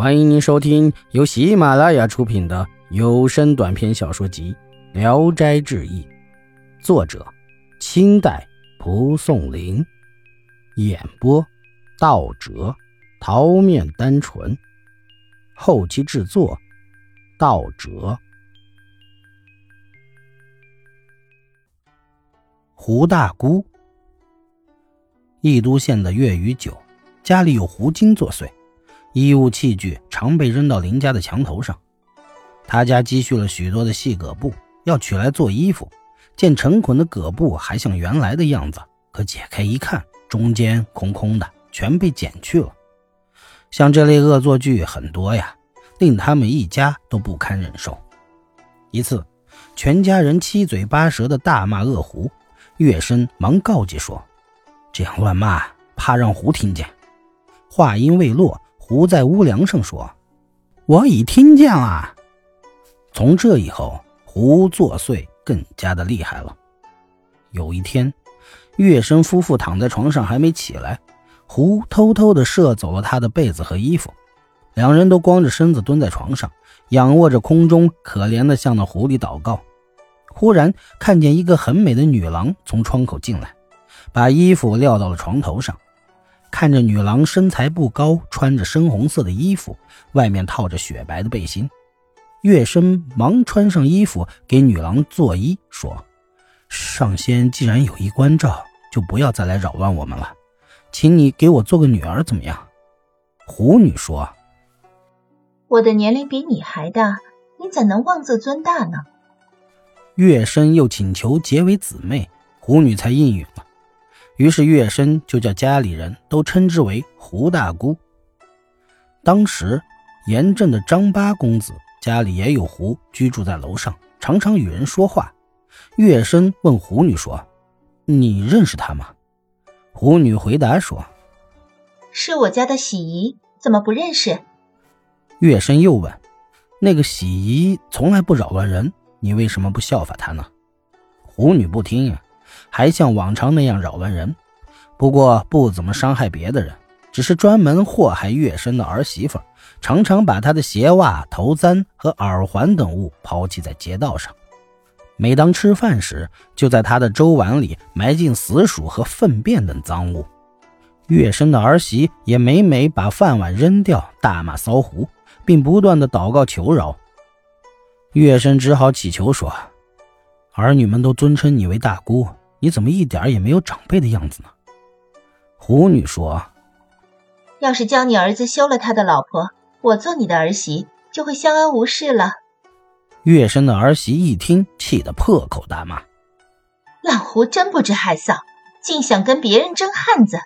欢迎您收听由喜马拉雅出品的有声短篇小说集《聊斋志异》，作者：清代蒲松龄，演播：道哲、桃面单纯，后期制作：道哲。胡大姑，义都县的月余九家里有胡金作祟。衣物器具常被扔到邻家的墙头上。他家积蓄了许多的细葛布，要取来做衣服。见成捆的葛布还像原来的样子，可解开一看，中间空空的，全被剪去了。像这类恶作剧很多呀，令他们一家都不堪忍受。一次，全家人七嘴八舌的大骂恶胡，月生忙告诫说：“这样乱骂，怕让胡听见。”话音未落。胡在屋梁上说：“我已听见了。”从这以后，胡作祟更加的厉害了。有一天，月生夫妇躺在床上还没起来，胡偷偷的射走了他的被子和衣服，两人都光着身子蹲在床上，仰卧着空中，可怜的向那狐狸祷告。忽然看见一个很美的女郎从窗口进来，把衣服撂到了床头上。看着女郎身材不高，穿着深红色的衣服，外面套着雪白的背心，月生忙穿上衣服给女郎作揖，说：“上仙既然有意关照，就不要再来扰乱我们了，请你给我做个女儿怎么样？”狐女说：“我的年龄比你还大，你怎能妄自尊大呢？”月生又请求结为姊妹，狐女才应允了。于是月生就叫家里人都称之为胡大姑。当时严镇的张八公子家里也有胡居住在楼上，常常与人说话。月生问胡女说：“你认识他吗？”胡女回答说：“是我家的喜姨，怎么不认识？”月生又问：“那个喜姨从来不扰乱人，你为什么不效法她呢？”胡女不听呀。还像往常那样扰乱人，不过不怎么伤害别的人，只是专门祸害月生的儿媳妇，常常把她的鞋袜、头簪和耳环等物抛弃在街道上。每当吃饭时，就在他的粥碗里埋进死鼠和粪便等脏物。月生的儿媳也每每把饭碗扔掉，大骂骚狐，并不断的祷告求饶。月生只好祈求说：“儿女们都尊称你为大姑。”你怎么一点也没有长辈的样子呢？胡女说：“要是教你儿子休了他的老婆，我做你的儿媳，就会相安无事了。”月生的儿媳一听，气得破口大骂：“老胡真不知害臊，竟想跟别人争汉子！”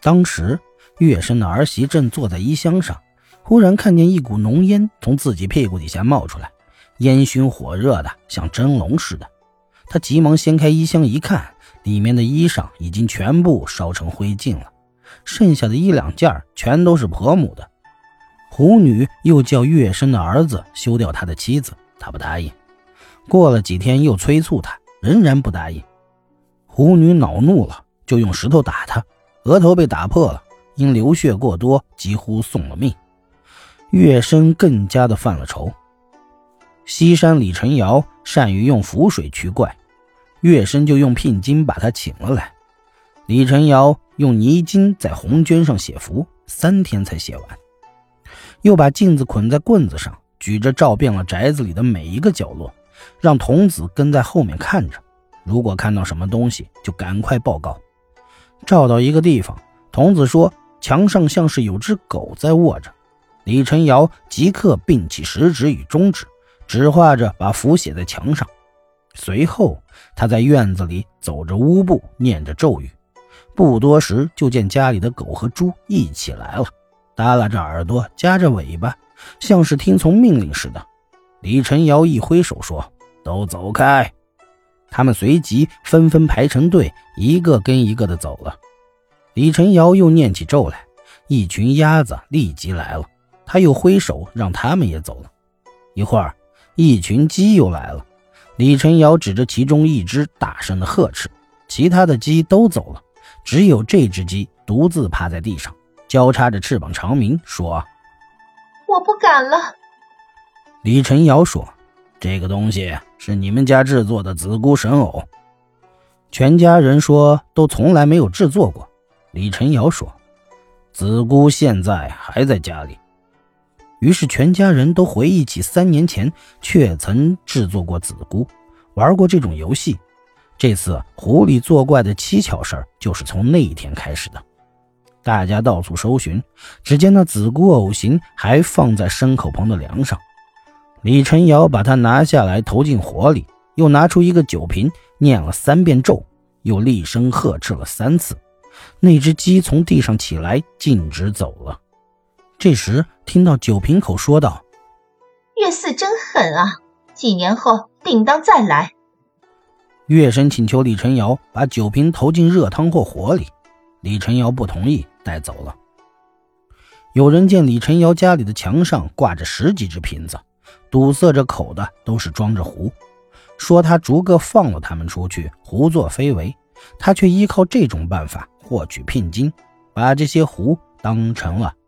当时，月生的儿媳正坐在衣箱上，忽然看见一股浓烟从自己屁股底下冒出来，烟熏火热的，像蒸笼似的。他急忙掀开衣箱一看，里面的衣裳已经全部烧成灰烬了，剩下的一两件全都是婆母的。胡女又叫月生的儿子休掉他的妻子，他不答应。过了几天又催促他，仍然不答应。胡女恼怒了，就用石头打他，额头被打破了，因流血过多，几乎送了命。月生更加的犯了愁。西山李成尧善于用符水驱怪，月生就用聘金把他请了来。李成瑶用泥金在红绢上写符，三天才写完。又把镜子捆在棍子上，举着照遍了宅子里的每一个角落，让童子跟在后面看着。如果看到什么东西，就赶快报告。照到一个地方，童子说墙上像是有只狗在卧着，李成瑶即刻并起食指与中指。指画着把符写在墙上，随后他在院子里走着乌步，念着咒语。不多时，就见家里的狗和猪一起来了，耷拉着耳朵，夹着尾巴，像是听从命令似的。李晨瑶一挥手说：“都走开！”他们随即纷纷排成队，一个跟一个的走了。李晨瑶又念起咒来，一群鸭子立即来了。他又挥手让他们也走了。一会儿。一群鸡又来了，李晨瑶指着其中一只，大声的呵斥。其他的鸡都走了，只有这只鸡独自趴在地上，交叉着翅膀长鸣，说：“我不敢了。李晨瑶说：“这个东西是你们家制作的子姑神偶。”全家人说都从来没有制作过。李晨瑶说：“子姑现在还在家里。”于是全家人都回忆起三年前却曾制作过紫姑，玩过这种游戏。这次狐狸作怪的蹊跷事儿就是从那一天开始的。大家到处搜寻，只见那紫姑偶形还放在牲口棚的梁上。李晨瑶把它拿下来投进火里，又拿出一个酒瓶，念了三遍咒，又厉声呵斥了三次。那只鸡从地上起来，径直走了。这时听到酒瓶口说道：“岳四真狠啊，几年后定当再来。”月神请求李晨瑶把酒瓶投进热汤或火里，李晨瑶不同意，带走了。有人见李晨瑶家里的墙上挂着十几只瓶子，堵塞着口的都是装着壶，说他逐个放了他们出去胡作非为，他却依靠这种办法获取聘金，把这些壶当成了